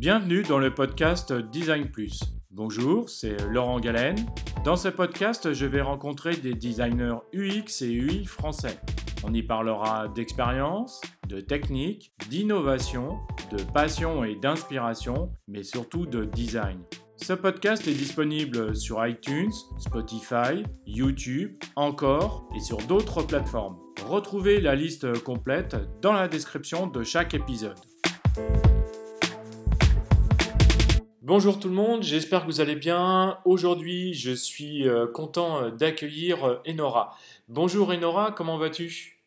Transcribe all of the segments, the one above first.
Bienvenue dans le podcast Design Plus. Bonjour, c'est Laurent Galen. Dans ce podcast, je vais rencontrer des designers UX et UI français. On y parlera d'expérience, de technique, d'innovation, de passion et d'inspiration, mais surtout de design. Ce podcast est disponible sur iTunes, Spotify, YouTube, encore et sur d'autres plateformes. Retrouvez la liste complète dans la description de chaque épisode. Bonjour tout le monde, j'espère que vous allez bien. Aujourd'hui, je suis euh, content euh, d'accueillir euh, Enora. Bonjour Enora, comment vas-tu?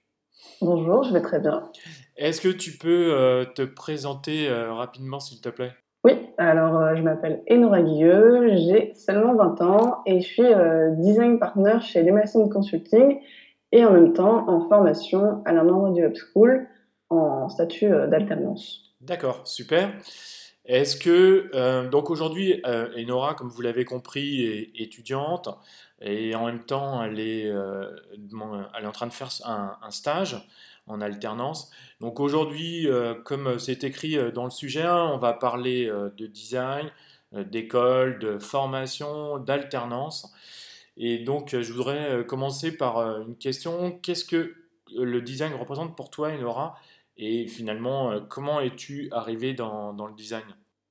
Bonjour, je vais très bien. Est-ce que tu peux te présenter rapidement s'il te plaît? Oui, alors je m'appelle Enora Guilleux, j'ai seulement 20 ans et je suis design partner chez Lemasson Consulting et en même temps en formation à la Normal Web School en statut d'alternance. D'accord, super. Est-ce que, euh, donc aujourd'hui, euh, Enora, comme vous l'avez compris, est étudiante et en même temps, elle est, euh, elle est en train de faire un, stage en alternance. Donc aujourd'hui, comme c'est écrit dans le sujet, on va parler de design, d'école, de formation, d'alternance. Et donc, je voudrais commencer par une question. Qu'est-ce que le design représente pour toi, Enora? Et finalement, euh, comment es-tu arrivé dans, dans, le design?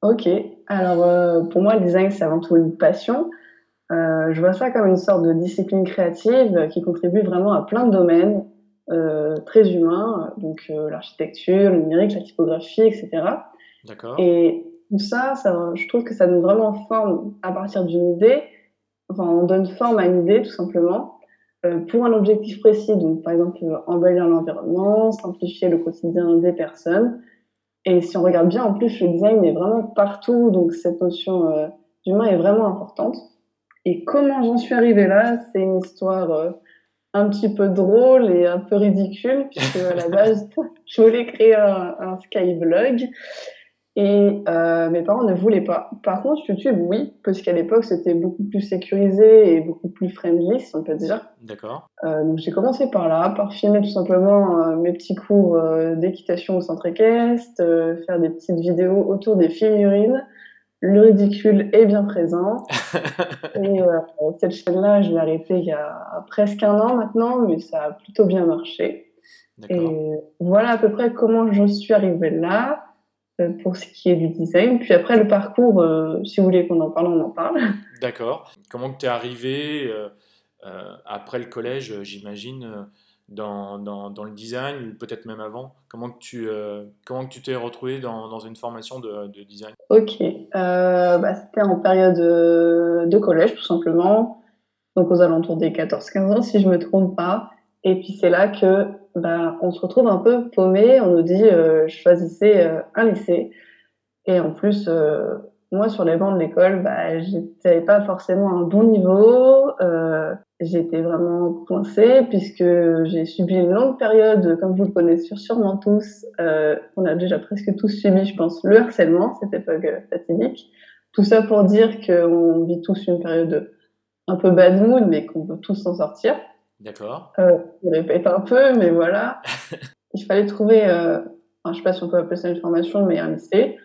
Ok, alors euh, pour moi, le design, c'est avant tout une passion. Euh, je vois ça comme une sorte de discipline créative qui contribue vraiment à plein de domaines très humains, donc l'architecture, le numérique, la typographie, etc. D'accord. Et tout ça, ça, je trouve que ça donne vraiment forme à partir d'une idée. Enfin, on donne forme à une idée, tout simplement. Euh, pour un objectif précis, donc par exemple embellir l'environnement, simplifier le quotidien des personnes. Et si on regarde bien, en plus, le design est vraiment partout, donc cette notion euh, d'humain est vraiment importante. Et comment j'en suis arrivée là, c'est une histoire euh, un petit peu drôle et un peu ridicule, puisque à la base, je voulais créer un, un skyblog. Et euh, mes parents ne voulaient pas. Par contre, YouTube, oui, parce qu'à l'époque, c'était beaucoup plus sécurisé et beaucoup plus friendly, si on peut dire. D'accord. Euh, donc j'ai commencé par là, par filmer tout simplement euh, mes petits cours euh, d'équitation au centre équestre, euh, faire des petites vidéos autour des figurines. Le ridicule est bien présent. et cette chaîne-là, je l'ai arrêtée il y a presque un an maintenant, mais ça a plutôt bien marché. Et voilà à peu près comment je suis arrivée là. Euh, pour ce qui est du design. Puis après, le parcours, euh, si vous voulez qu'on en parle, on en parle. D'accord. Comment tu es arrivé euh, après le collège, j'imagine, dans, dans, dans, le design, ou peut-être même avant? Comment que tu comment que tu t'es retrouvé dans, dans, une formation de, de design? Ok. Bah, C'était en période de collège, tout simplement. Donc aux alentours des 14-15 ans, si je me trompe pas. Et puis c'est là que bah, on se retrouve un peu paumé. On nous dit euh, choisissez euh, un lycée. Et en plus, euh, moi sur les bancs de l'école, bah, j'étais pas forcément un bon niveau. Euh, j'étais vraiment coincée puisque j'ai subi une longue période, comme vous le connaissez sûrement tous. Euh, on a déjà presque tous subi, je pense, le harcèlement, cette époque fatidique. Tout ça pour dire qu'on vit tous une période un peu bad mood, mais qu'on peut tous s'en sortir. D'accord. Euh, je répète un peu, mais voilà. Il fallait trouver, euh, enfin, je sais pas si on peut appeler ça une formation, mais un lycée.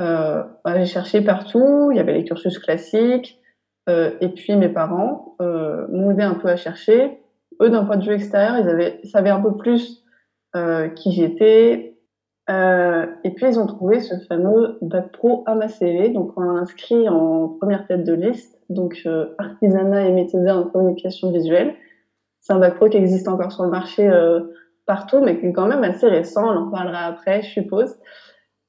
Euh, bah, j'ai cherché partout, il y avait les cursus classiques, euh, et puis mes parents euh, m'ont aidé un peu à chercher. Eux, d'un point de vue extérieur, ils, avaient, savaient un peu plus euh, qui j'étais. et puis ils ont trouvé ce fameux bac pro à ma CV, donc on l'a inscrit en première tête de liste, donc artisanat et métier en communication visuelle. C'est un bac pro qui existe encore sur le marché euh, partout, mais qui est quand même assez récent. On en parlera après, je suppose.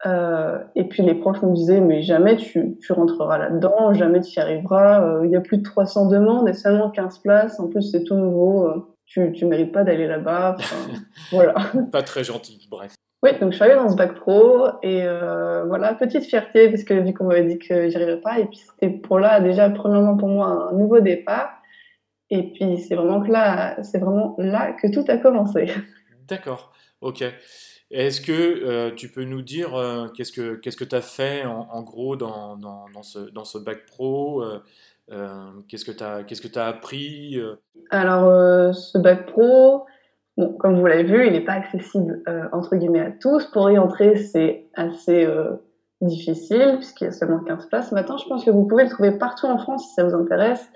Euh, et puis les profs nous disaient, mais jamais tu, tu rentreras là-dedans, jamais tu y arriveras. Euh, il y a plus de 300 demandes et seulement 15 places. En plus, c'est tout nouveau. Tu, tu mérites pas d'aller là-bas. voilà. Pas très gentil, bref. Oui, donc je suis arrivée dans ce bac pro et euh, voilà, petite fierté parce que vu qu'on m'avait dit que j'y arriverais pas, et puis c'était pour là déjà premièrement pour moi un nouveau départ et puis c'est vraiment que là, c'est vraiment là que tout a commencé. D'accord, ok. Est-ce que euh, tu peux nous dire euh, qu'est-ce que qu'est-ce que tu as fait en, gros dans, dans, dans, ce, dans ce bac pro euh, Qu'est-ce que tu as qu'est-ce que as appris Alors ce bac pro, bon, comme vous l'avez vu, il n'est pas accessible entre guillemets à tous. Pour y entrer, c'est assez difficile, puisqu'il y a seulement 15 places. Maintenant, je pense que vous pouvez le trouver partout en France si ça vous intéresse.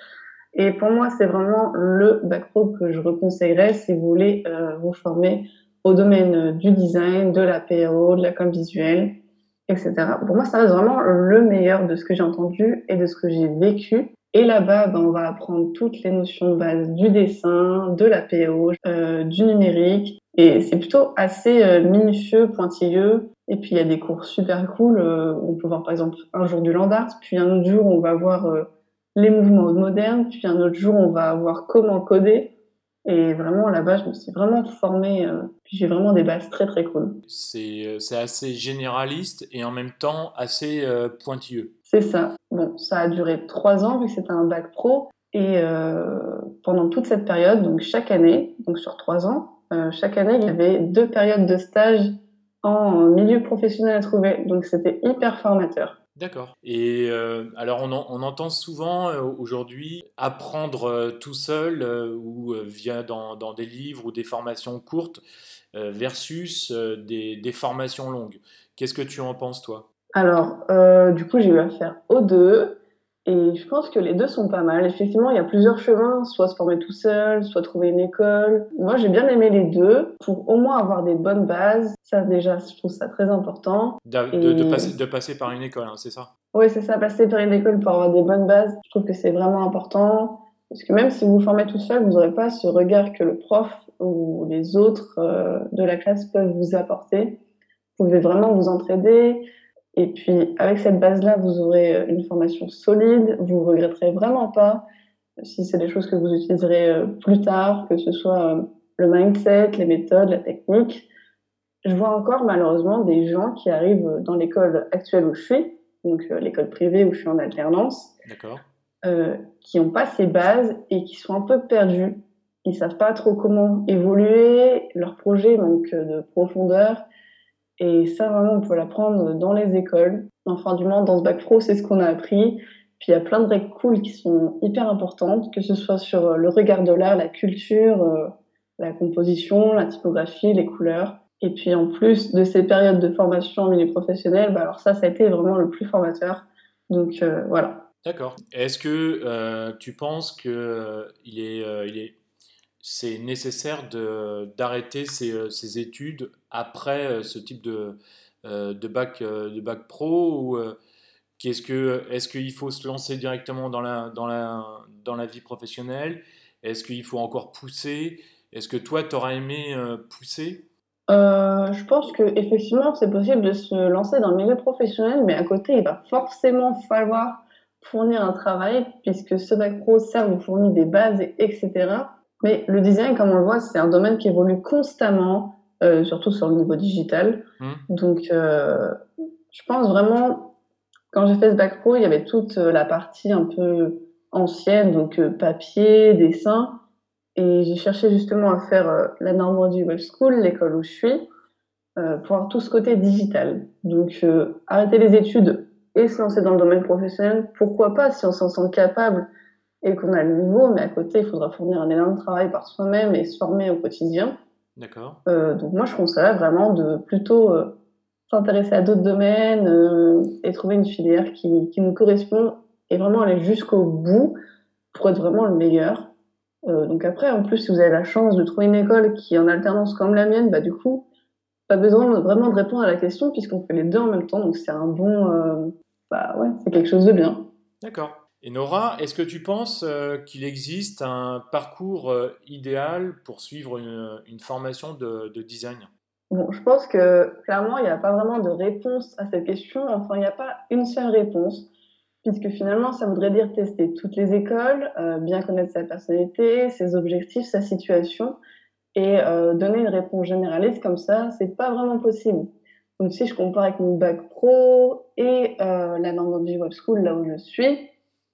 Et pour moi, c'est vraiment le bac pro que je reconseillerais si vous voulez euh, vous former au domaine du design, de la PO, de la com visuelle, etc. Pour moi, ça reste vraiment le meilleur de ce que j'ai entendu et de ce que j'ai vécu. Et là-bas, ben, on va apprendre toutes les notions de base du dessin, de la PO, euh, du numérique. Et c'est plutôt assez euh, minutieux, pointilleux. Et puis, il y a des cours super cool. Euh, on peut voir, par exemple, un jour du land art, puis un autre jour, on va voir euh, les mouvements modernes, puis un autre jour, on va voir comment coder. Et vraiment, là-bas, je me suis vraiment formée. Euh, puis j'ai vraiment des bases très, très cool. C'est assez généraliste et en même temps assez euh, pointilleux. C'est ça. Bon, ça a duré trois ans vu que c'était un bac pro. Et euh, pendant toute cette période, donc chaque année, donc sur trois ans, euh, chaque année, il y avait deux périodes de stage en milieu professionnel à trouver. Donc c'était hyper formateur. D'accord. Et euh, alors on, en- on entend souvent euh, aujourd'hui apprendre euh, tout seul euh, ou euh, via dans, dans des livres ou des formations courtes euh, versus euh, des, des formations longues. Qu'est-ce que tu en penses toi? Alors, euh, du coup, j'ai eu à faire aux deux. Et je pense que les deux sont pas mal. Effectivement, il y a plusieurs chemins, soit se former tout seul, soit trouver une école. Moi, j'ai bien aimé les deux pour au moins avoir des bonnes bases. Ça, déjà, je trouve ça très important. D'a- De, de Et- passer, de passer par une école, hein, c'est ça? Oui, c'est ça, passer par une école pour avoir des bonnes bases. Je trouve que c'est vraiment important. Parce que même si vous vous formez tout seul, vous n'aurez pas ce regard que le prof ou les autres euh, de la classe peuvent vous apporter. Vous pouvez vraiment vous entraider. Et puis, avec cette base-là, vous aurez euh, une formation solide. Vous ne regretterez vraiment pas si c'est des choses que vous utiliserez euh, plus tard, que ce soit euh, le mindset, les méthodes, la technique. Je vois encore malheureusement des gens qui arrivent dans l'école actuelle où je suis, donc euh, l'école privée où je suis en alternance, euh, qui n'ont pas ces bases et qui sont un peu perdus. Ils savent pas trop comment évoluer, leur projet manque de profondeur. Et ça, vraiment, on peut l'apprendre dans les écoles. Enfin, du moins, dans ce bac pro, c'est ce qu'on a appris. Puis il y a plein de règles cool qui sont hyper importantes, que ce soit sur euh, le regard de l'art, la culture, euh, la composition, la typographie, les couleurs. Et puis en plus de ces périodes de formation en milieu professionnel, bah alors ça, ça a été vraiment le plus formateur. Donc euh, voilà. D'accord. Est-ce que tu penses que il est, il est, c'est nécessaire de, d'arrêter euh, ses études après euh, ce type de, euh, de bac, euh, de bac pro ou est-ce qu'il faut se lancer directement dans la, dans la, dans la vie professionnelle? Est-ce qu'il faut encore pousser? Est-ce que toi, tu auras aimé pousser? Je pense que effectivement, c'est possible de se lancer dans le milieu professionnel, mais à côté, il va forcément falloir fournir un travail, puisque ce bac pro, certes, vous fournit des bases, et- etc. Mais le design, comme on le voit, c'est un domaine qui évolue constamment, euh, surtout sur le niveau digital. Hmm. Donc, euh, je pense vraiment, quand j'ai fait ce bac pro, il y avait toute euh, la partie un peu ancienne, donc papier, dessin. Et j'ai cherché justement à faire la Normandie Web School, l'école où je suis, pour avoir tout ce côté digital. Donc, arrêter les études et se lancer dans le domaine professionnel, pourquoi pas si on s'en sent capable et qu'on a le niveau, mais à côté, il faudra fournir un énorme travail par soi-même et se former au quotidien. D'accord. Euh, donc moi, je conseillerais vraiment de plutôt euh, s'intéresser à d'autres domaines euh, et trouver une filière qui, qui nous correspond et vraiment aller jusqu'au bout pour être vraiment le meilleur. Euh, donc après, en plus, si vous avez la chance de trouver une école qui est en alternance comme la mienne, bah du coup, pas besoin vraiment de répondre à la question puisqu'on fait les deux en même temps. Donc c'est un bon, euh, bah ouais, c'est quelque chose de bien. D'accord. Et Nora, est-ce que tu penses euh, qu'il existe un parcours euh, idéal pour suivre une, formation de, de design? Bon, je pense que clairement, il n'y a pas vraiment de réponse à cette question. Enfin, il n'y a pas une seule réponse, puisque finalement, ça voudrait dire tester toutes les écoles, euh, bien connaître sa personnalité, ses objectifs, sa situation, et donner une réponse généraliste comme ça, c'est pas vraiment possible. Donc, si je compare avec mon bac pro et la Normandie Web School, là où je suis,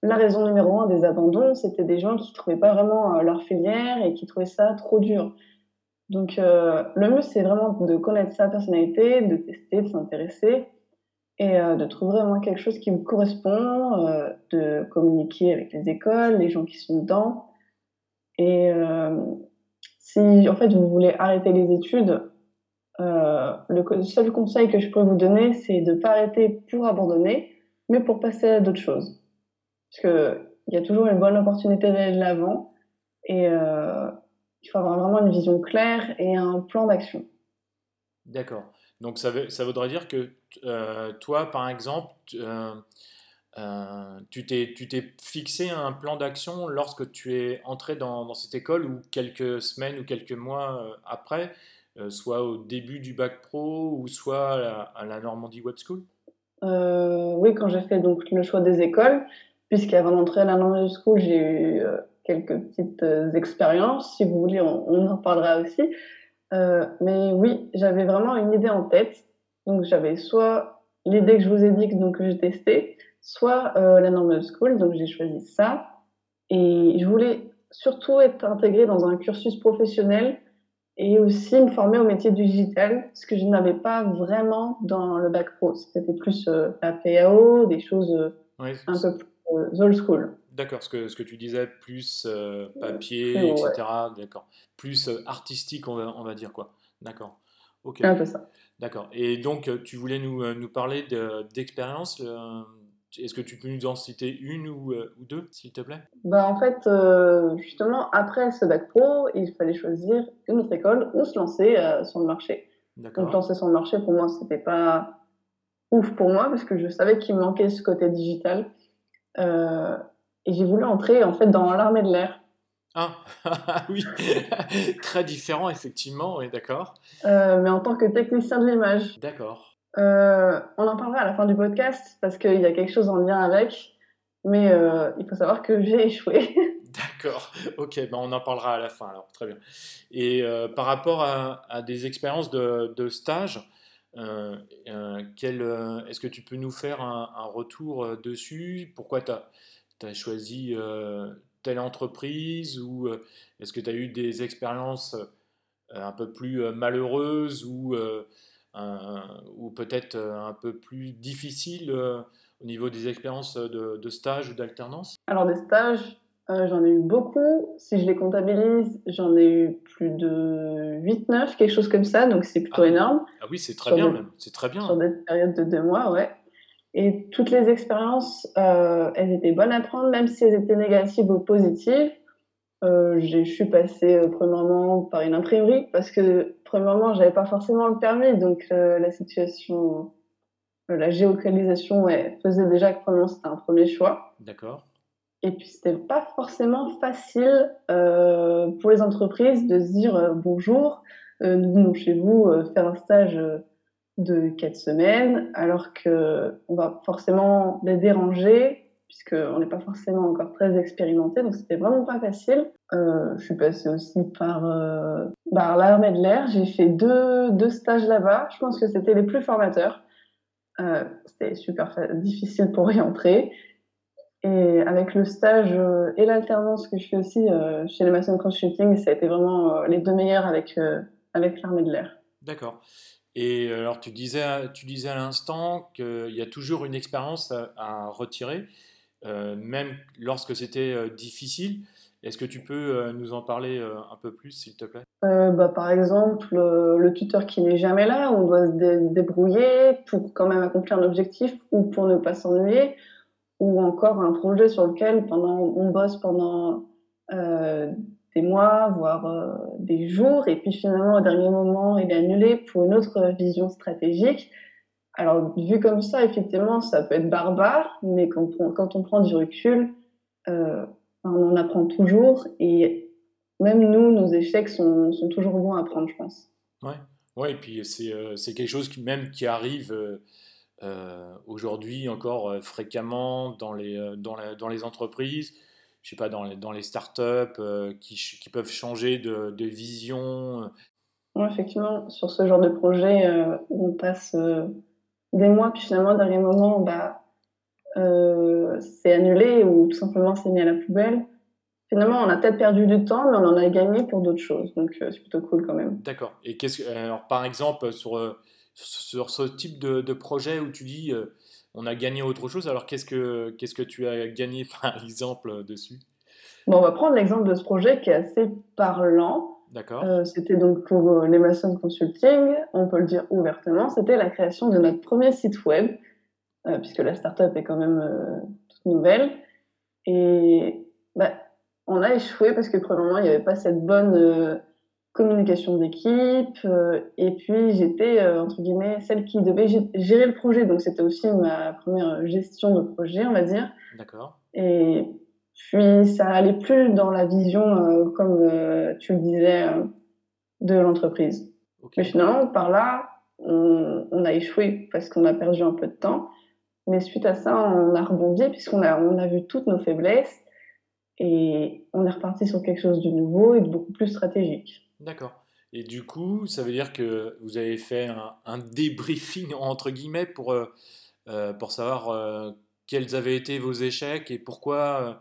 la raison numéro un des abandons, c'était des gens qui trouvaient pas vraiment euh, leur filière et qui trouvaient ça trop dur. Donc, euh, le mieux, c'est vraiment de connaître sa personnalité, de tester, de s'intéresser et euh, de trouver vraiment quelque chose qui vous correspond, de communiquer avec les écoles, les gens qui sont dedans. Et si, en fait, vous voulez arrêter les études, le seul conseil que je peux vous donner, c'est de ne pas arrêter pour abandonner, mais pour passer à d'autres choses. Parce qu'il y a toujours une bonne opportunité d'aller de l'avant et il faut avoir vraiment une vision claire et un plan d'action. D'accord. Donc ça, veut, ça voudrait dire que euh, toi, par exemple, euh, euh, tu t'es fixé un plan d'action lorsque tu es entré dans, dans, cette école ou quelques semaines ou quelques mois après, soit au début du bac pro ou soit à la, Normandie Web School? Oui, quand j'ai fait donc le choix des écoles, puisqu'avant d'entrer à la Web School, j'ai eu quelques petites expériences. Si vous voulez, on, on en parlera aussi. Euh, mais oui, j'avais vraiment une idée en tête. Donc j'avais soit l'idée que je vous ai dit donc, que j'ai testé, soit euh, la normal school. Donc j'ai choisi ça. Et je voulais surtout être intégrée dans un cursus professionnel et aussi me former au métier du digital, ce que je n'avais pas vraiment dans le bac pro. C'était plus euh, la PAO, des choses un peu plus old school. D'accord, ce que, ce que tu disais, plus euh, papier, etc. D'accord. Plus euh, artistique, on va, on va dire quoi. D'accord. Ok. Un peu ça. D'accord. Et donc, euh, tu voulais nous, nous parler d'expérience. Est-ce que tu peux nous en citer une ou, ou deux, s'il te plaît? Bah, En fait, justement, après ce bac pro, il fallait choisir une autre école ou se lancer sur le marché. Donc, lancer sur le marché, pour moi, c'était pas ouf pour moi, parce que je savais qu'il me manquait ce côté digital. Euh, et j'ai voulu entrer en fait dans l'armée de l'air. Ah, oui, très différent effectivement, oui, d'accord. Euh, mais en tant que technicien de l'image. D'accord. Euh, on en parlera à la fin du podcast parce qu'il y a quelque chose en lien avec, mais euh, il faut savoir que j'ai échoué. D'accord, ok, ben on en parlera à la fin alors, très bien. Et par rapport à, des expériences de, de stage, est-ce que tu peux nous faire un, retour dessus? Pourquoi tu as choisi euh, telle entreprise? Ou euh, est-ce que tu as eu des expériences euh, un peu plus malheureuses ou, ou peut-être un peu plus difficiles au niveau des expériences de, stage ou d'alternance? Alors des stages, j'en ai eu beaucoup. Si je les comptabilise, j'en ai eu plus de 8-9, quelque chose comme ça, donc c'est plutôt ah énorme. Ah oui, c'est très bien même, c'est très bien. Sur des périodes de deux mois, ouais. Et toutes les expériences, euh, elles étaient bonnes à prendre, même si elles étaient négatives ou positives. Euh, je suis passée euh, premièrement par une imprimerie parce que premièrement, j'avais pas forcément le permis, donc euh, la situation, euh, la géolocalisation ouais, faisait déjà que premièrement c'était un premier choix. D'accord. Et puis c'était pas forcément facile pour les entreprises de se dire bonjour, nous venons chez vous faire un stage de quatre semaines, alors que on va forcément les déranger, puisqu'on n'est pas forcément encore très expérimenté, donc c'était vraiment pas facile. Euh, je suis passée aussi par, euh, par l'armée de l'air, j'ai fait deux, deux stages là-bas, je pense que c'était les plus formateurs. Euh, c'était super difficile pour y entrer. Et avec le stage euh, et l'alternance que je fais aussi euh, chez les Mason Consulting, ça a été vraiment euh, les deux meilleurs avec, avec l'armée de l'air. D'accord. Et alors, tu disais, tu disais à l'instant qu'il y a toujours une expérience à, retirer, euh, même lorsque c'était euh, difficile. Est-ce que tu peux euh, nous en parler un peu plus, s'il te plaît? Bah, Par exemple, le tuteur qui n'est jamais là, on doit se débrouiller pour quand même accomplir l'objectif ou pour ne pas s'ennuyer, ou encore un projet sur lequel pendant, on bosse pendant des mois, voire euh, des jours, et puis finalement au dernier moment il est annulé pour une autre vision stratégique. Alors vu comme ça, effectivement, ça peut être barbare, mais quand on, quand on prend du recul, euh, on en apprend toujours, et même nous, nos échecs sont, sont toujours bons à apprendre, je pense. Ouais, ouais et puis c'est euh, quelque chose qui, même qui arrive euh, aujourd'hui encore fréquemment dans les, dans, la, dans les entreprises je sais pas, dans les, dans les startups euh, qui, qui, peuvent changer de, de vision euh. Effectivement, sur ce genre de projet, euh, on passe des mois, puis finalement, au dernier moment, bah, c'est annulé ou tout simplement c'est mis à la poubelle. Finalement, on a peut-être perdu du temps, mais on en a gagné pour d'autres choses. Donc, c'est plutôt cool quand même. D'accord. Et qu'est-ce que, alors, par exemple, sur, sur ce type de, de projet où tu dis on a gagné autre chose. Alors, qu'est-ce que, qu'est-ce que tu as gagné, par exemple, dessus? Bon, On va prendre l'exemple de ce projet qui est assez parlant. D'accord. Euh, c'était donc pour euh, les maçons consulting, on peut le dire ouvertement, c'était la création de notre premier site web, euh, puisque la startup est quand même euh, toute nouvelle. Et bah, on a échoué parce que premièrement, il n'y avait pas cette bonne euh, communication d'équipe. euh, et puis, j'étais, euh, entre guillemets, celle qui devait gé- gérer le projet. Donc, c'était aussi ma première gestion de projet, on va dire. D'accord. Et puis, ça allait plus dans la vision, euh, comme tu le disais, de l'entreprise. Mais finalement, par là, on, on a échoué parce qu'on a perdu un peu de temps. Mais suite à ça, on a rebondi puisqu'on a, on a vu toutes nos faiblesses et on est reparti sur quelque chose de nouveau et de beaucoup plus stratégique. D'accord. Et du coup, ça veut dire que vous avez fait un, débriefing entre guillemets pour, euh, euh, pour savoir euh, quels avaient été vos échecs et pourquoi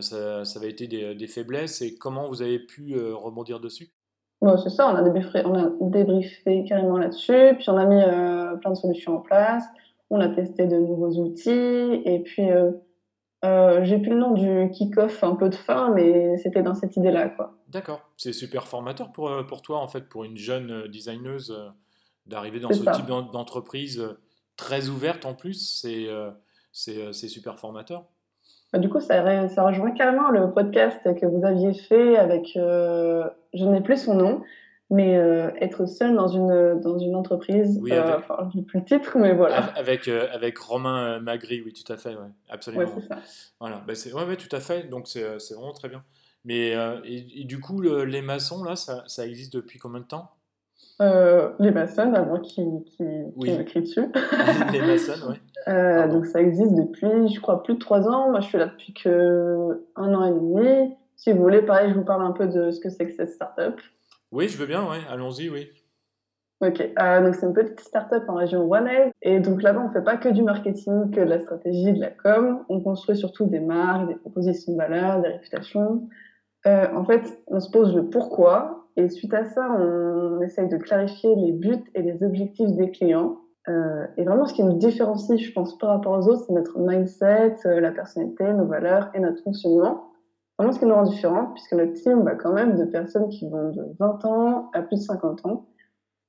ça, ça avait été des, faiblesses et comment vous avez pu rebondir dessus? Bon, c'est ça, on a débriefé, on a débriefé carrément là-dessus, puis on a mis plein de solutions en place, on a testé de nouveaux outils, et puis euh, j'ai plus le nom du kick-off un peu de fin, mais c'était dans cette idée-là, quoi. D'accord. C'est super formateur pour, euh, pour toi, en fait, pour une jeune euh, designeuse, d'arriver dans ce ça. type d'en- d'entreprise très ouverte en plus. C'est super formateur. Bah, Du coup, ça, re- ça rejoint carrément le podcast que vous aviez fait avec, euh, je n'ai plus son nom, mais euh, être seul dans une, dans une entreprise. Oui, euh, enfin, je n'ai plus le titre, mais voilà. Av- Avec, euh, avec Romain Magri, oui, tout à fait, ouais, absolument. Ouais, c'est ça. Voilà, bah c'est, ouais, ouais, tout à fait. Donc c'est, c'est vraiment très bien. Mais et, et du coup, le- les maçons là, ça, ça existe depuis combien de temps? Les maçons, avant qui, qui, Oui. qui dessus. Les maçons, Pardon. donc ça existe depuis, je crois, plus de trois ans. Moi, je suis là depuis que un an et demi. Si vous voulez, pareil, je vous parle un peu de ce que c'est que cette startup. Oui, je veux bien, ouais. Allons-y, oui. Ok, euh, donc c'est une petite startup en région rouennaise. Et donc là-bas, on fait pas que du marketing, que de la stratégie, de la com. On construit surtout des marques, des propositions de valeur, des réputations. Euh, en fait, on se pose le pourquoi. Et suite à ça, on essaye de clarifier les buts et les objectifs des clients. Euh, et vraiment, ce qui nous différencie, je pense, par rapport aux autres, c'est notre mindset, euh, la personnalité, nos valeurs et notre fonctionnement. Vraiment, ce qui nous rend différents, puisque notre team va quand même de personnes qui vont de 20 ans à plus de 50 ans.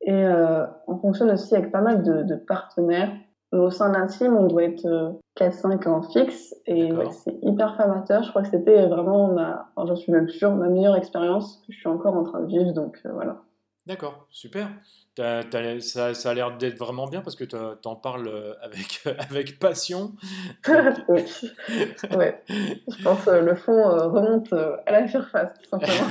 Et euh, on fonctionne aussi avec pas mal de, de partenaires. Au sein d'un team, on doit être euh, 4-5 en fixe. Et ouais, c'est hyper formateur. Je crois que c'était vraiment ma, enfin, j'en suis même sûre, ma meilleure expérience que je suis encore en train de vivre. Donc euh, voilà. D'accord, super. Ça, ça a l'air d'être vraiment bien parce que t'as- t'en parles euh, avec, avec passion. Donc, oui. ouais. Je pense que le fond euh, remonte euh, à la surface, tout simplement.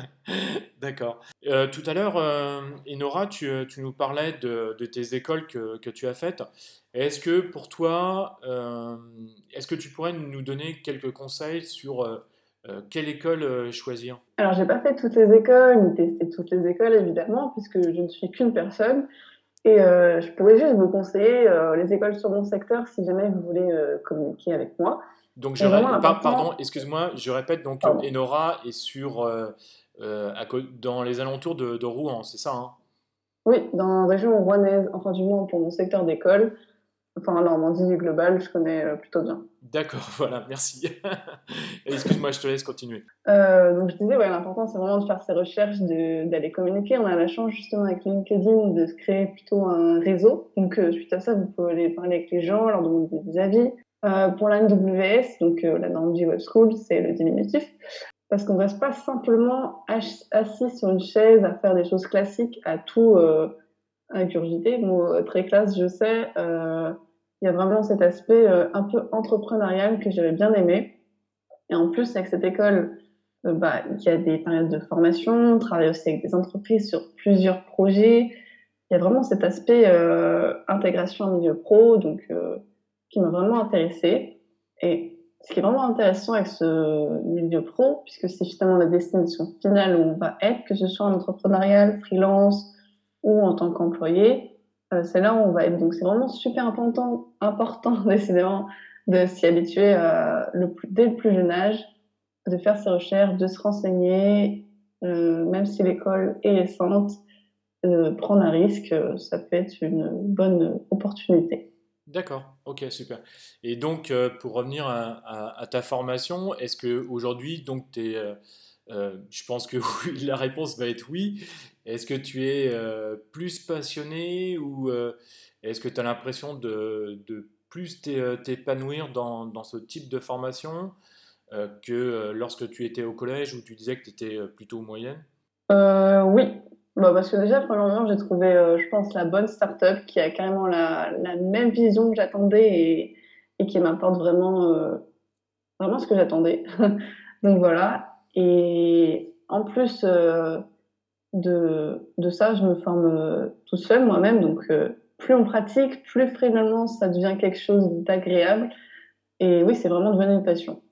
D'accord. Euh, tout à l'heure, euh, Enora, tu, euh, tu nous parlais de, de tes écoles que, que tu as faites. Est-ce que pour toi, euh, est-ce que tu pourrais nous donner quelques conseils sur euh, quelle école euh, choisir? Alors, j'ai pas fait toutes les écoles, ni testé toutes les écoles, évidemment, puisque je ne suis qu'une personne. Et euh, je pourrais juste vous conseiller les écoles sur mon secteur si jamais vous voulez communiquer avec moi. Donc, je Et vraiment, ré- par- l'important- pardon, excuse-moi, je répète, donc Pardon. Enora est sur, à dans les alentours de, de Rouen, c'est ça, hein? Oui, dans la région rouennaise, enfin du moins pour mon secteur d'école, enfin Normandie globale, je connais euh, plutôt bien. D'accord, voilà, merci. Excuse-moi, je te laisse continuer. Euh, donc je disais, ouais, l'important c'est vraiment de faire ses recherches, d'aller communiquer. On a la chance justement avec LinkedIn de se créer plutôt un réseau. Donc euh, suite à ça, vous pouvez aller parler avec les gens, leur demander des avis. Euh, pour la NWS, donc la Normandie Web School, c'est le diminutif. Parce qu'on ne reste pas simplement assis sur une chaise à faire des choses classiques, à tout ingurgiter. Mot euh, très classe, je sais. Il y a vraiment cet aspect euh, un peu entrepreneurial que j'avais bien aimé. Et en plus, avec cette école, euh, bah, il y a des périodes de formation, on travaille aussi avec des entreprises sur plusieurs projets. Il y a vraiment cet aspect euh, intégration en milieu pro, donc qui m'a vraiment intéressée. Et ce qui est vraiment intéressant avec ce milieu pro, puisque c'est justement la destination finale où on va être, que ce soit en entrepreneurial, freelance ou en tant qu'employé, euh, c'est là où on va être. Donc c'est vraiment super important, important décidément, de s'y habituer euh, dès le plus jeune âge, de faire ses recherches, de se renseigner, euh, même si l'école est récente, prendre un risque, ça peut être une bonne opportunité. D'accord, ok, super. Et donc, pour revenir à, à- ta formation, est-ce que aujourd'hui, donc, tu es, je pense que la réponse va être oui. Est-ce que tu es plus passionné ou est-ce que tu as l'impression de, de plus t'épanouir dans, dans, ce type de formation que lorsque tu étais au collège où tu disais que tu étais plutôt moyenne? Oui, bah parce que déjà, premièrement, j'ai trouvé, je pense, la bonne start-up qui a carrément la, la même vision que j'attendais et, et, qui m'apporte vraiment, vraiment ce que j'attendais. Donc voilà. Et en plus euh, de, de, ça, je me forme euh, tout seul moi-même. Donc euh, plus on pratique, plus finalement ça devient quelque chose d'agréable. Et oui, c'est vraiment devenu une passion.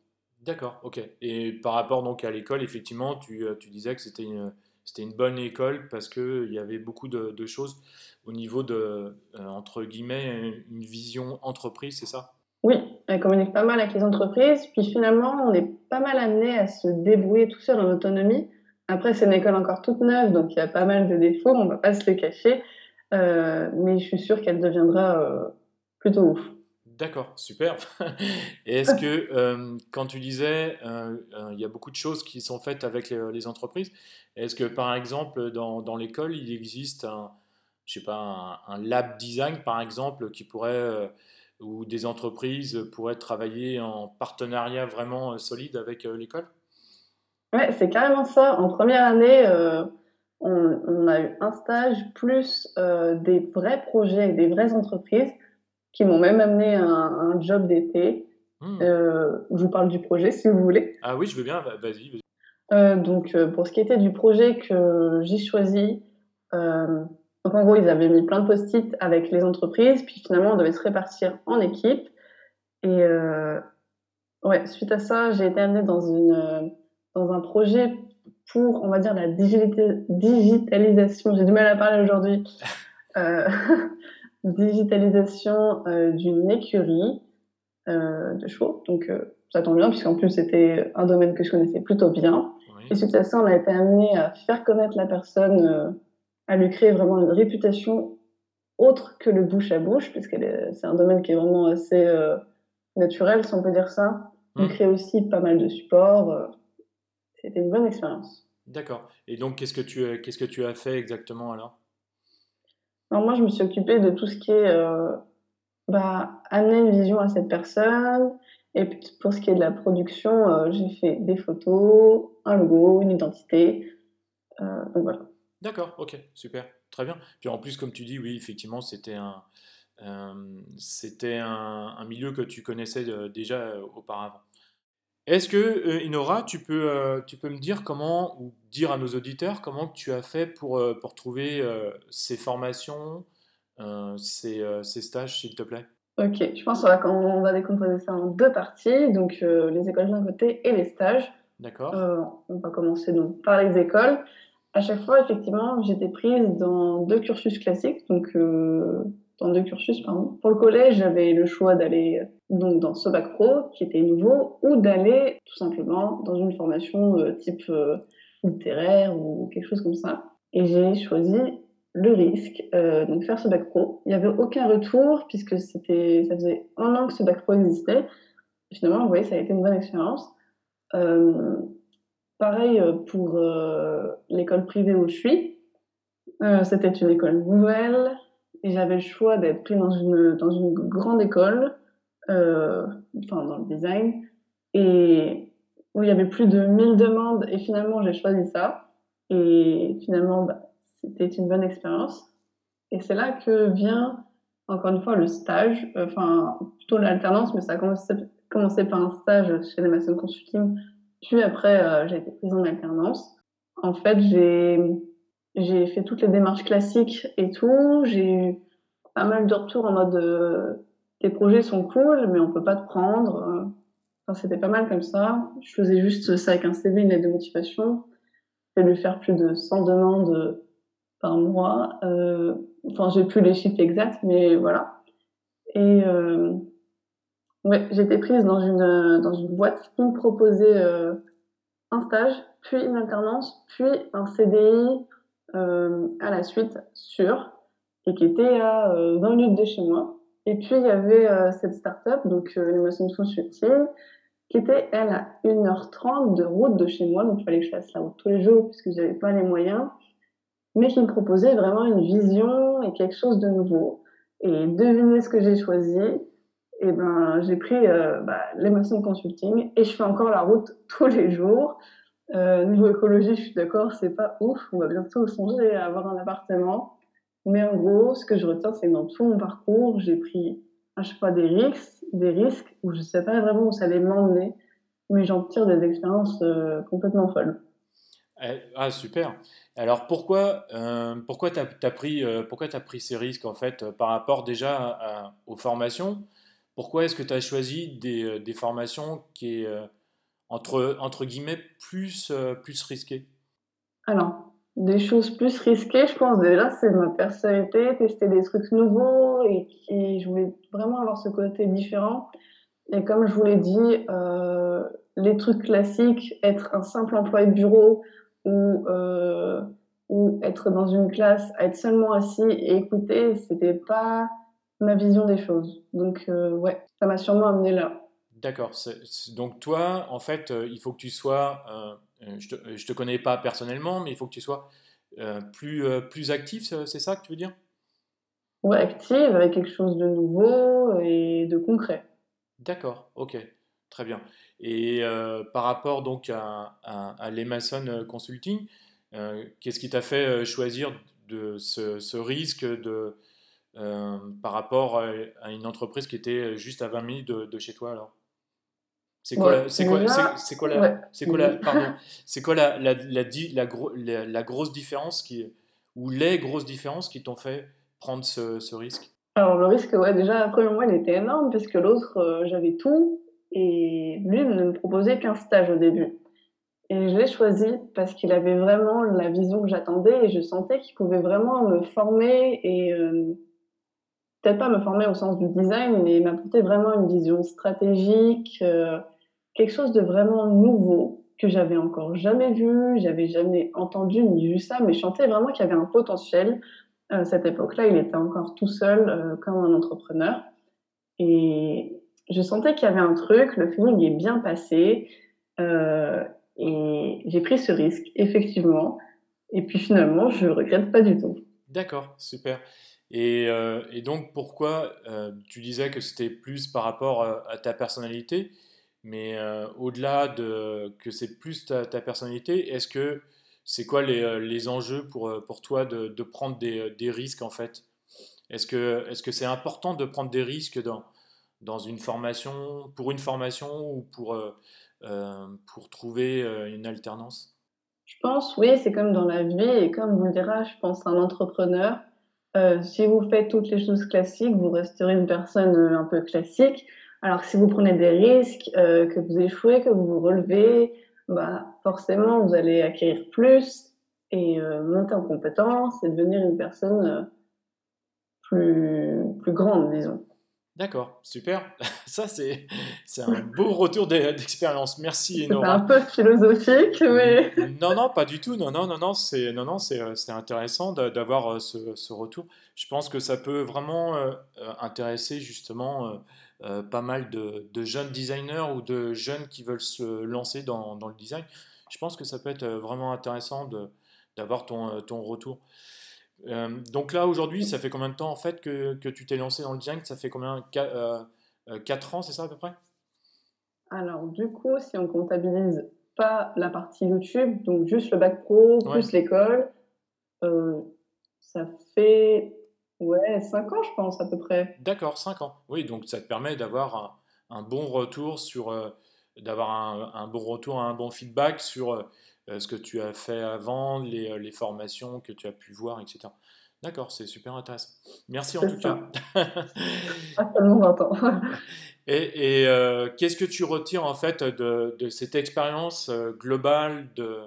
D'accord, ok. Et par rapport donc à l'école, effectivement, tu, tu disais que c'était une, c'était une bonne école parce qu'il y avait beaucoup de, choses au niveau de, entre guillemets, une vision entreprise, c'est ça? Elle communique pas mal avec les entreprises. Puis finalement, on est pas mal amené à se débrouiller tout seul en autonomie. Après, c'est une école encore toute neuve, donc il y a pas mal de défauts, on va pas se les cacher. Euh, mais je suis sûre qu'elle deviendra euh, plutôt ouf. D'accord, super. Et est-ce que, euh, quand tu disais, il y a beaucoup de choses qui sont faites avec les, entreprises, est-ce que par exemple, dans, dans l'école, il existe un, je sais pas, un, lab design, par exemple, qui pourrait où des entreprises pourraient travailler en partenariat vraiment euh, solide avec euh, l'école? Ouais, c'est carrément ça. En première année, euh, on, a eu un stage plus des vrais projets et des vraies entreprises qui m'ont même amené un, un job d'été. Hmm. je vous parle du projet si vous voulez. Ah oui, je veux bien, vas-y. Vas donc, pour ce qui était du projet que j'ai choisi, donc en gros, ils avaient mis plein de post-it avec les entreprises, puis finalement, on devait se répartir en équipe. Et euh, ouais, suite à ça, j'ai été amenée dans, une, euh, dans un projet pour, on va dire, la digitalisation. J'ai du mal à parler aujourd'hui. Euh, digitalisation euh, d'une écurie de chevaux. Donc ça tombe bien, puisqu'en plus, c'était un domaine que je connaissais plutôt bien. Et suite à ça, on a été amené à faire connaître la personne à lui créer vraiment une réputation autre que le bouche à bouche, puisque c'est un domaine qui est vraiment assez euh, naturel, si on peut dire ça. Il mmh. crée aussi pas mal de supports. Euh, c'était une bonne expérience. D'accord. Et donc, qu'est-ce que tu, qu'est-ce que tu as fait exactement alors? Alors moi, je me suis occupée de tout ce qui est euh, bah, amener une vision à cette personne. Et pour ce qui est de la production, j'ai fait des photos, un logo, une identité. donc voilà. D'accord, ok, super, très bien. Puis en plus, comme tu dis, oui, effectivement, c'était un, euh, c'était un, milieu que tu connaissais euh, déjà euh, auparavant. Est-ce que, Inora, tu peux, tu peux me dire comment, ou dire à nos auditeurs, comment tu as fait pour, pour trouver ces formations, ces, ces, stages, s'il te plaît? Ok, je pense qu'on va décomposer ça en deux parties, donc les écoles d'un côté et les stages. D'accord. on va commencer donc par les écoles à chaque fois, effectivement, j'étais prise dans deux cursus classiques, donc euh, dans deux cursus, pardon. Pour le collège, j'avais le choix d'aller donc dans ce bac pro, qui était nouveau, ou d'aller tout simplement dans une formation euh, type euh, littéraire ou quelque chose comme ça. Et j'ai choisi le risque, euh, donc faire ce bac pro. Il n'y avait aucun retour puisque c'était, ça faisait un an que ce bac pro existait. finalement, vous voyez, ça a été une bonne expérience. Euh, Pareil euh, pour euh, l'école privée où je suis. Euh, c'était une école nouvelle et j'avais le choix d'être pris dans une, dans une grande école, enfin dans le design, et où il y avait plus de 1000 demandes et finalement j'ai choisi ça. Et finalement, bah, c'était une bonne expérience. Et c'est là que vient, encore une fois, le stage, enfin plutôt l'alternance, mais ça a commencé, commencé par un stage chez les Mason Consulting puis après, euh, j'ai été prise en alternance. En fait, j'ai j'ai fait toutes les démarches classiques et tout. J'ai eu pas mal de retours en mode euh, tes projets sont cool, mais on peut pas te prendre. Enfin, c'était pas mal comme ça. Je faisais juste ça avec un CV, une lettre de motivation. J'ai dû faire plus de 100 demandes par mois. Euh, enfin, j'ai plus les chiffres exacts, mais voilà. Et euh, Ouais, j'étais prise dans une, euh, dans une boîte qui me proposait euh, un stage, puis une alternance, puis un CDI euh, à la suite sûr, et qui était à 20 minutes de chez moi. Et puis il y avait cette start-up, donc euh, Mason Consulting, qui était, elle, à 1h30 de route de chez moi. Donc, il fallait que je fasse la route tous les jours puisque je n'avais pas les moyens. Mais qui me proposait vraiment une vision et quelque chose de nouveau. Et devinez ce que j'ai choisi. Ben, j'ai pris euh, bah, Consulting et je fais encore la route tous les jours. Euh, niveau écologie, je suis d'accord, c'est pas ouf. On va bientôt songer à avoir un appartement. Mais en gros, ce que je retiens, c'est que dans tout mon parcours, j'ai pris à chaque fois des risques, des risques où je ne sais pas vraiment où ça allait m'emmener, mais j'en tire des expériences euh, complètement folles. Eh, ah, super. Alors pourquoi, euh, pourquoi tu as, pris, euh, as pris ces risques en fait par rapport déjà aux formations? Pourquoi est-ce que tu as choisi des, des, formations qui est entre, entre guillemets plus, plus risquées? Alors, des choses plus risquées, je pense déjà, c'est ma personnalité, tester des trucs nouveaux et, je voulais vraiment avoir ce côté différent. Et comme je vous l'ai dit, euh, les trucs classiques, être un simple employé de bureau ou, euh, ou être dans une classe, être seulement assis et écouter, c'était pas ma vision des choses. Donc euh, ouais, ça m'a sûrement amené là. D'accord. Donc toi, en fait, il faut que tu sois euh, je ne te, te, connais pas personnellement, mais il faut que tu sois euh, plus, euh, plus actif, c'est ça que tu veux dire? Ouais, active, avec quelque chose de nouveau et de concret. D'accord, ok, très bien. Et par rapport donc à, à, l'Emason Consulting, qu'est-ce qui t'a fait choisir de ce, risque de, par rapport à, une entreprise qui était juste à 20 minutes de, de chez toi alors? C'est quoi, c'est quoi, c'est quoi la, c'est quoi la, pardon, c'est quoi la, la, la, la, la, grosse différence qui, ou les grosses différences qui t'ont fait prendre ce, ce, risque? Alors le risque, ouais, déjà après moi, il était énorme parce que l'autre, euh, j'avais tout et lui ne me proposait qu'un stage au début. Et je l'ai choisi parce qu'il avait vraiment la vision que j'attendais et je sentais qu'il pouvait vraiment me former et euh, peut-être pas me former au sens du design, mais m'apporter vraiment une vision stratégique. Euh, quelque chose de vraiment nouveau que j'avais encore jamais vu, j'avais jamais entendu ni vu ça, mais je sentais vraiment qu'il y avait un potentiel. Euh, cette époque-là, il était encore tout seul euh, comme un entrepreneur. Et je sentais qu'il y avait un truc, le feeling est bien passé. Euh, et j'ai pris ce risque, effectivement. Et puis finalement, je ne regrette pas du tout. D'accord, super. Et, et donc, pourquoi tu disais que c'était plus par rapport à ta personnalité mais euh, au-delà de que c'est plus ta, personnalité, est-ce que c'est quoi les, euh, enjeux pour, euh, pour toi de, prendre des, risques en fait? Est-ce que est-ce que c'est important de prendre des risques dans, dans une formation, pour une formation ou pour, pour trouver une alternance? Je pense, oui, c'est comme dans la vie et comme vous le dira, je pense, un entrepreneur. Si vous faites toutes les choses classiques, vous resterez une personne un peu classique. Alors si vous prenez des risques, euh, que vous échouez, que vous vous relevez, bah, forcément vous allez acquérir plus et euh, monter en compétence et devenir une personne euh, plus, plus grande, disons. D'accord, super. Ça, c'est, c'est un beau retour d'expérience. Merci, Enora. C'est un peu philosophique, mais... Non, non, pas du tout. Non, non, non, non, c'est, non, non, c'est, c'est intéressant d'avoir ce, ce, retour. Je pense que ça peut vraiment intéresser justement euh, pas mal de, jeunes designers ou de jeunes qui veulent se lancer dans, le design. Je pense que ça peut être euh, vraiment intéressant d'avoir ton, euh, ton retour. Donc là, aujourd'hui, ça fait combien de temps en fait que, que tu t'es lancé dans le design Ça fait combien 4, ans, c'est ça à peu près? Alors, du coup, si on comptabilise pas la partie YouTube, donc juste le bac pro plus l'école, ça fait Ouais, 5 ans, je pense, à peu près. D'accord, 5 ans. Oui, donc ça te permet d'avoir un, bon retour sur, euh, d'avoir un, bon retour, un bon feedback sur euh, ce que tu as fait avant, les, euh, les, formations que tu as pu voir, etc. D'accord, c'est super intéressant. Merci en tout cas. ah, tellement 20 ans. et, et qu'est-ce que tu retires en fait de, de cette expérience globale de,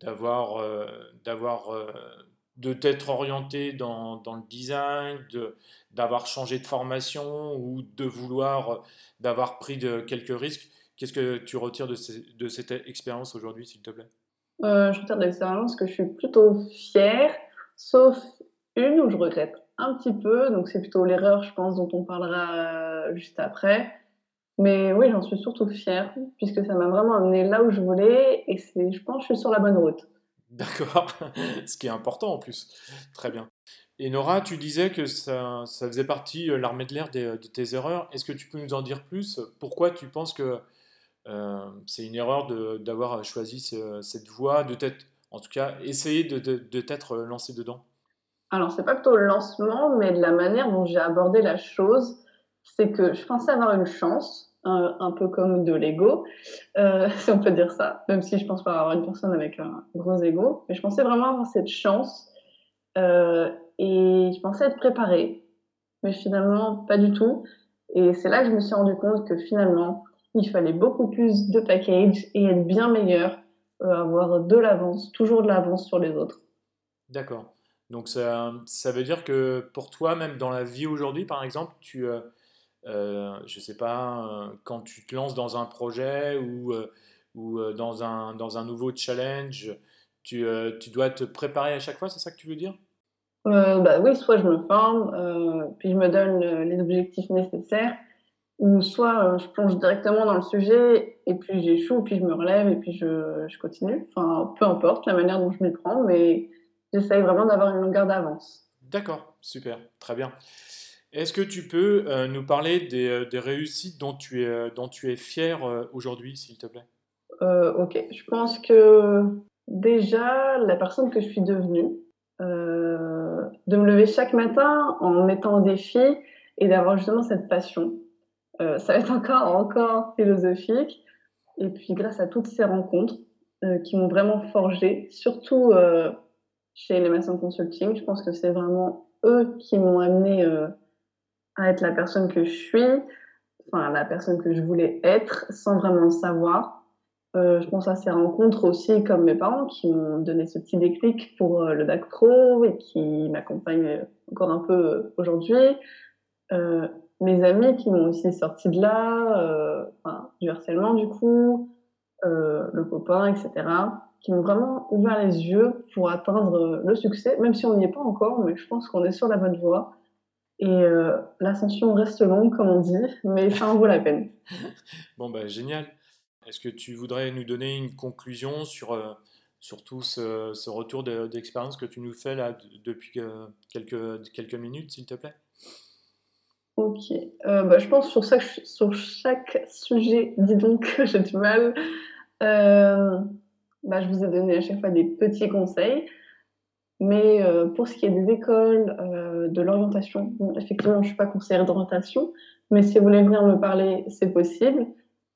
d'avoir, d'avoir de t'être orienté dans, dans, le design, d'avoir changé de formation ou de vouloir, euh, d'avoir pris de, quelques risques? Qu'est-ce que tu retires de, de cette expérience aujourd'hui, s'il te plaît? Euh, Je retire de l'expérience que je suis plutôt fière, sauf une où je regrette un petit peu. Donc c'est plutôt l'erreur, je pense, dont on parlera euh, juste après. Mais oui, j'en suis surtout fière, puisque ça m'a vraiment amené là où je voulais, et je pense que je suis sur la bonne route. D'accord, ce qui est important en plus. Très bien. Et Nora, tu disais que ça, ça faisait partie, euh, l'armée de l'air, de tes erreurs. Est-ce que tu peux nous en dire plus? Pourquoi tu penses que euh, c'est une erreur d'avoir choisi cette voie, de t'être, en tout cas, essayer de, de, t'être lancé dedans Alors, c'est pas plutôt le lancement, mais de la manière dont j'ai abordé la chose. C'est que je pensais avoir une chance, un, peu comme de l'ego, euh, si on peut dire ça, même si je pense pas avoir une personne avec un gros ego, mais je pensais vraiment avoir cette chance euh, et je pensais être préparée, mais finalement pas du tout. Et c'est là que je me suis rendu compte que finalement, il fallait beaucoup plus de package et être bien meilleur, euh, avoir de l'avance, toujours de l'avance sur les autres. D'accord. Donc ça, ça, veut dire que pour toi, même dans la vie aujourd'hui, par exemple, tu, euh, euh je sais pas, quand tu te lances dans un projet ou, ou dans, un, dans un nouveau challenge, tu, tu dois te préparer à chaque fois, c'est ça que tu veux dire? Bah oui, soit je me forme, puis je me donne les objectifs nécessaires, ou soit euh, je plonge directement dans le sujet et puis j'échoue, puis je me relève et puis je, je continue. Enfin, peu importe la manière dont je m'y prends, mais j'essaye vraiment d'avoir une longueur d'avance. D'accord, super, très bien. Est-ce que tu peux euh, nous parler des, euh, des, réussites dont tu es, dont tu es fier aujourd'hui, s'il te plaît? Ok, je pense que déjà, la personne que je suis devenue, de me lever chaque matin en mettant en défi et d'avoir justement cette passion euh, ça va être encore, encore philosophique. Et puis grâce à toutes ces rencontres euh, qui m'ont vraiment forgé, surtout euh, chez les Mason Consulting, je pense que c'est vraiment eux qui m'ont amené à être la personne que je suis, enfin la personne que je voulais être, sans vraiment le savoir. Je pense à ces rencontres aussi comme mes parents qui m'ont donné ce petit déclic pour le DAC Pro et qui m'accompagnent encore un peu aujourd'hui. Euh, mes amis qui m'ont aussi sorti de là, euh, enfin, du harcèlement du coup, euh, le copain, etc., qui m'ont vraiment ouvert les yeux pour atteindre le succès, même si on n'y est pas encore, mais je pense qu'on est sur la bonne voie. Et euh, l'ascension reste longue, comme on dit, mais ça en vaut la peine. bon, bah génial. Est-ce que tu voudrais nous donner une conclusion sur, euh, sur tout ce, ce retour d'expérience que tu nous fais là depuis quelques, quelques minutes, s'il te plaît? Ok. Euh, bah, je pense sur, ça, sur chaque sujet, dis donc, j'ai du mal. Euh, bah, je vous ai donné à chaque fois des petits conseils. Mais euh, pour ce qui est des écoles, de l'orientation, effectivement, je ne suis pas conseillère d'orientation, mais si vous voulez venir me parler, c'est possible.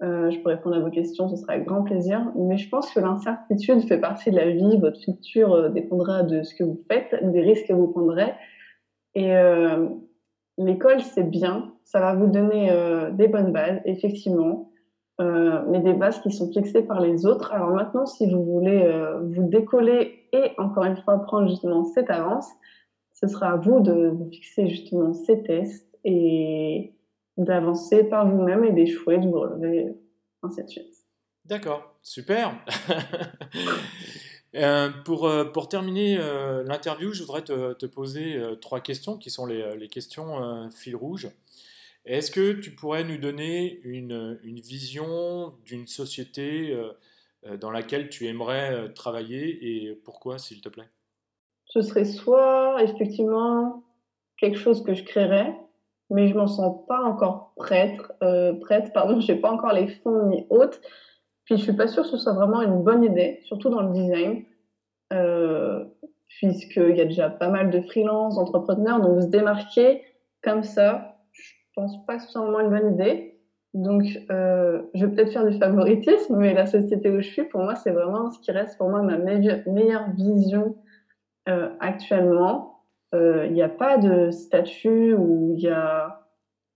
je peux répondre à vos questions, ce sera avec grand plaisir. Mais je pense que l'incertitude fait partie de la vie. Votre futur dépendra de ce que vous faites, des risques que vous prendrez. Et l'école, c'est bien, ça va vous donner euh, des bonnes bases, effectivement, euh, mais des bases qui sont fixées par les autres. Alors maintenant, si vous voulez euh, vous décoller et encore une fois prendre justement cette avance, ce sera à vous de vous fixer justement ces tests et d'avancer par vous-même et d'échouer, de vous relever, ainsi suite. D'accord, super. Euh, pour, euh, pour terminer euh, l'interview, je voudrais te, poser trois questions qui sont les, questions fil rouge. Est-ce que tu pourrais nous donner une, vision d'une société dans laquelle tu aimerais travailler et pourquoi, s'il te plaît? Ce serait soit effectivement quelque chose que je créerais, mais je m'en sens pas encore prête. prête, pardon, j'ai pas encore les fonds ni autres. Puis je suis pas sûre que ce soit vraiment une bonne idée, surtout dans le design, euh, puisqu'il y a déjà pas mal de freelance, d'entrepreneurs, donc se démarquer comme ça, je pense pas que ce soit vraiment une bonne idée. Donc, euh, je vais peut-être faire du favoritisme, mais la société où je suis, pour moi, c'est vraiment ce qui reste pour moi ma meilleure vision euh, actuellement. Il n'y a pas de statut où il y a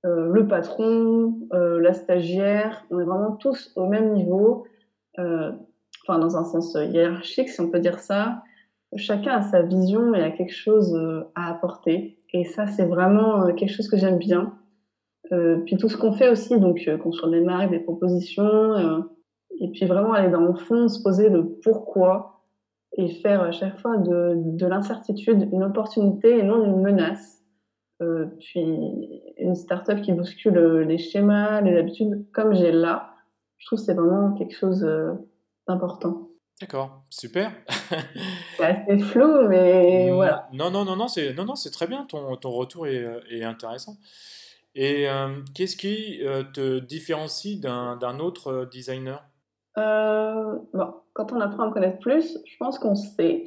euh, le patron, euh, la stagiaire, on est vraiment tous au même niveau, euh, enfin dans un sens hiérarchique si on peut dire ça. Chacun a sa vision et a quelque chose à apporter. Et ça, c'est vraiment quelque chose que j'aime bien. puis tout ce qu'on fait aussi, donc construire des marques, des propositions, et puis vraiment aller dans le fond, se poser le pourquoi et faire à chaque fois de, de l'incertitude une opportunité et non une menace. Puis une startup qui bouscule les schémas, les habitudes, comme j'ai là, je trouve que c'est vraiment quelque chose d'important. D'accord, super. c'est assez flou, mais voilà. Non, non, non, non, c'est non, non, c'est très bien. Ton, ton retour est, est intéressant. Et qu'est-ce qui te différencie d'un autre designer? Euh, bon, quand on apprend à me connaître plus, je pense qu'on sait.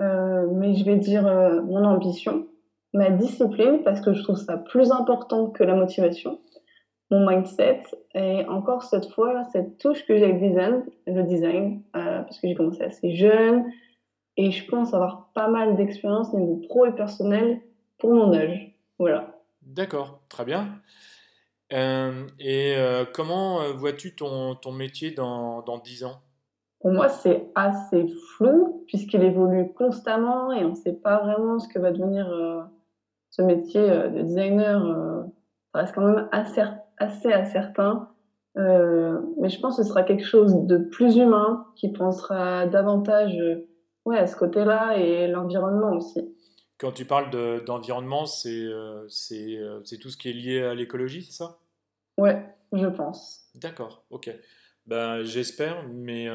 Euh, mais je vais dire euh, mon ambition, ma discipline, parce que je trouve ça plus important que la motivation, mon mindset, et encore cette fois, cette touche que j'ai avec design, le design, parce que j'ai commencé assez jeune, et je pense avoir pas mal d'expérience niveau pro et personnel pour mon âge. Voilà. D'accord, très bien. Euh, et euh, comment euh, vois-tu ton, ton, métier dans, dans 10 ans? Pour moi, c'est assez flou puisqu'il évolue constamment et on ne sait pas vraiment ce que va devenir ce métier de designer. ça reste quand même assez, assez incertain. mais je pense que ce sera quelque chose de plus humain qui pensera davantage ouais, à ce côté-là et l'environnement aussi. Quand tu parles d'environnement, c'est c'est tout ce qui est lié à l'écologie, c'est ça? Ouais, je pense. D'accord, ok. Ben, j'espère, mais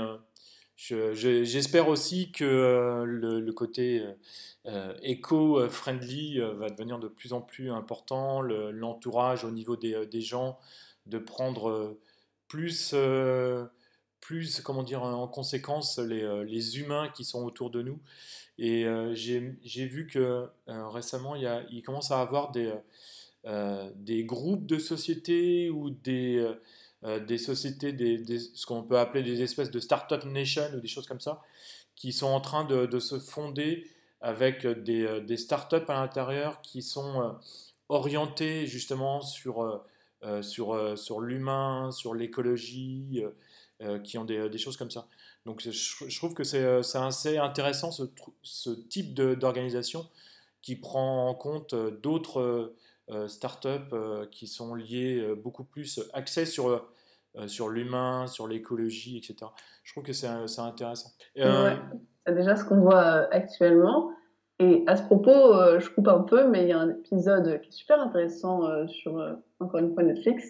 euh, j'espère aussi que euh, le, côté euh, éco-friendly va devenir de plus en plus important, l'entourage au niveau des, des, gens, de prendre plus, plus, comment dire, en conséquence les, les, humains qui sont autour de nous. Et j'ai vu que récemment, il, y a, il commence à avoir des euh, des groupes de sociétés ou des, euh, euh, des sociétés, ce qu'on peut appeler des espèces de start-up nation ou des choses comme ça, qui sont en train de, se fonder avec des, des start-up à l'intérieur qui sont orientés justement sur, sur, sur l'humain, sur l'écologie, qui ont des, choses comme ça. Donc je, trouve que c'est assez intéressant ce, ce type d'organisation qui prend en compte d'autres euh, startups euh, qui sont liées euh, beaucoup plus axées sur, sur l'humain, sur l'écologie, etc. Je trouve que c'est intéressant. c'est déjà ce qu'on voit actuellement. Et à ce propos, je coupe un peu, mais il y a un épisode qui est super intéressant sur, encore une fois, Netflix,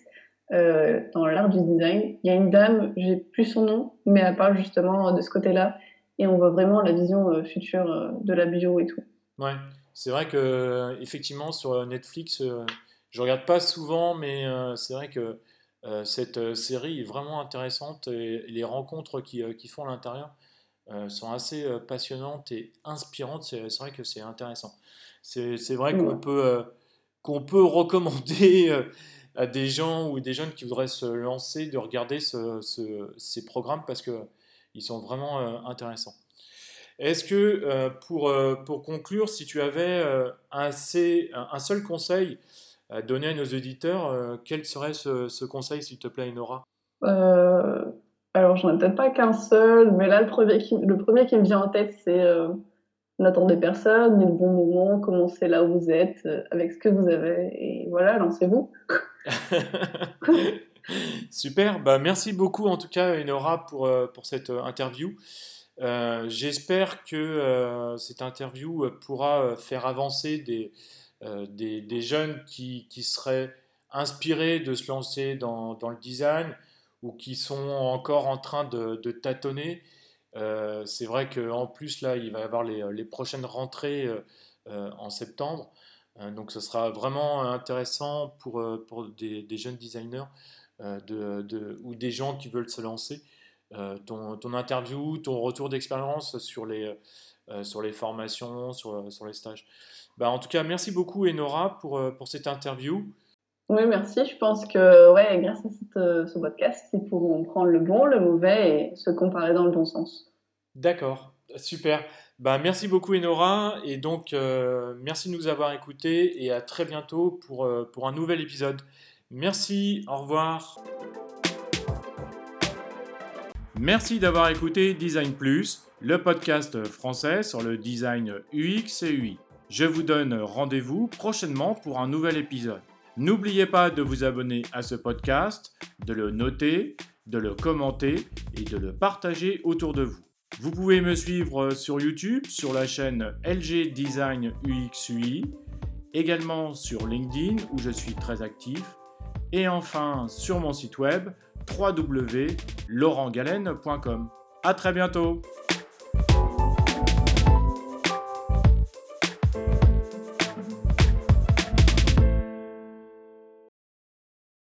dans l'art du design. Il y a une dame, j'ai plus son nom, mais elle parle justement de ce côté-là. Et on voit vraiment la vision future de la bio et tout. Ouais, c'est vrai que effectivement sur Netflix, euh, je regarde pas souvent, mais euh, c'est vrai que euh, cette série est vraiment intéressante et les rencontres qu'ils qui font à l'intérieur sont assez passionnantes et inspirantes. C'est vrai que c'est intéressant. C'est vrai qu'on peut, qu'on peut recommander à des gens ou des jeunes qui voudraient se lancer de regarder ces programmes parce qu'ils sont vraiment intéressants. Est-ce que, euh, pour, euh, pour conclure, si tu avais euh, un, un, seul conseil donner à nos auditeurs, quel serait ce, conseil, s'il te plaît, Nora Alors, j'en ai peut-être pas qu'un seul, mais là, le premier qui, le premier qui me vient en tête, c'est n'attendez personne, ni le bon moment, commencez là où vous êtes, avec ce que vous avez, et voilà, lancez-vous. Super, bah, merci beaucoup en tout cas, Nora, pour, pour cette interview. Euh, j'espère que euh, cette interview euh, pourra faire avancer des, des, jeunes qui, seraient inspirés de se lancer dans, le design ou qui sont encore en train de, tâtonner. c'est vrai qu'en plus, là, il va y avoir les, les prochaines rentrées en septembre. donc, ce sera vraiment intéressant pour, des, jeunes designers de, de, ou des gens qui veulent se lancer euh, ton, interview, ton retour d'expérience sur, les, euh, sur les formations, sur, sur les stages. Bah, en tout cas, merci beaucoup Enora pour, euh, pour cette interview. Oui, merci. Je pense que ouais, grâce à cette, ce podcast, ils pourront prendre le bon, le mauvais et se comparer dans le bon sens. D'accord, super. Bah, merci beaucoup Enora et donc merci de nous avoir écoutés et à très bientôt pour, pour un nouvel épisode. Merci, au revoir. Merci d'avoir écouté Design Plus, le podcast français sur le design UX et UI. Je vous donne rendez-vous prochainement pour un nouvel épisode. N'oubliez pas de vous abonner à ce podcast, de le noter, de le commenter et de le partager autour de vous. Vous pouvez me suivre sur YouTube sur la chaîne LG Design UX UI également sur LinkedIn où je suis très actif, et enfin sur mon site web www.laurentgalen.com. À très bientôt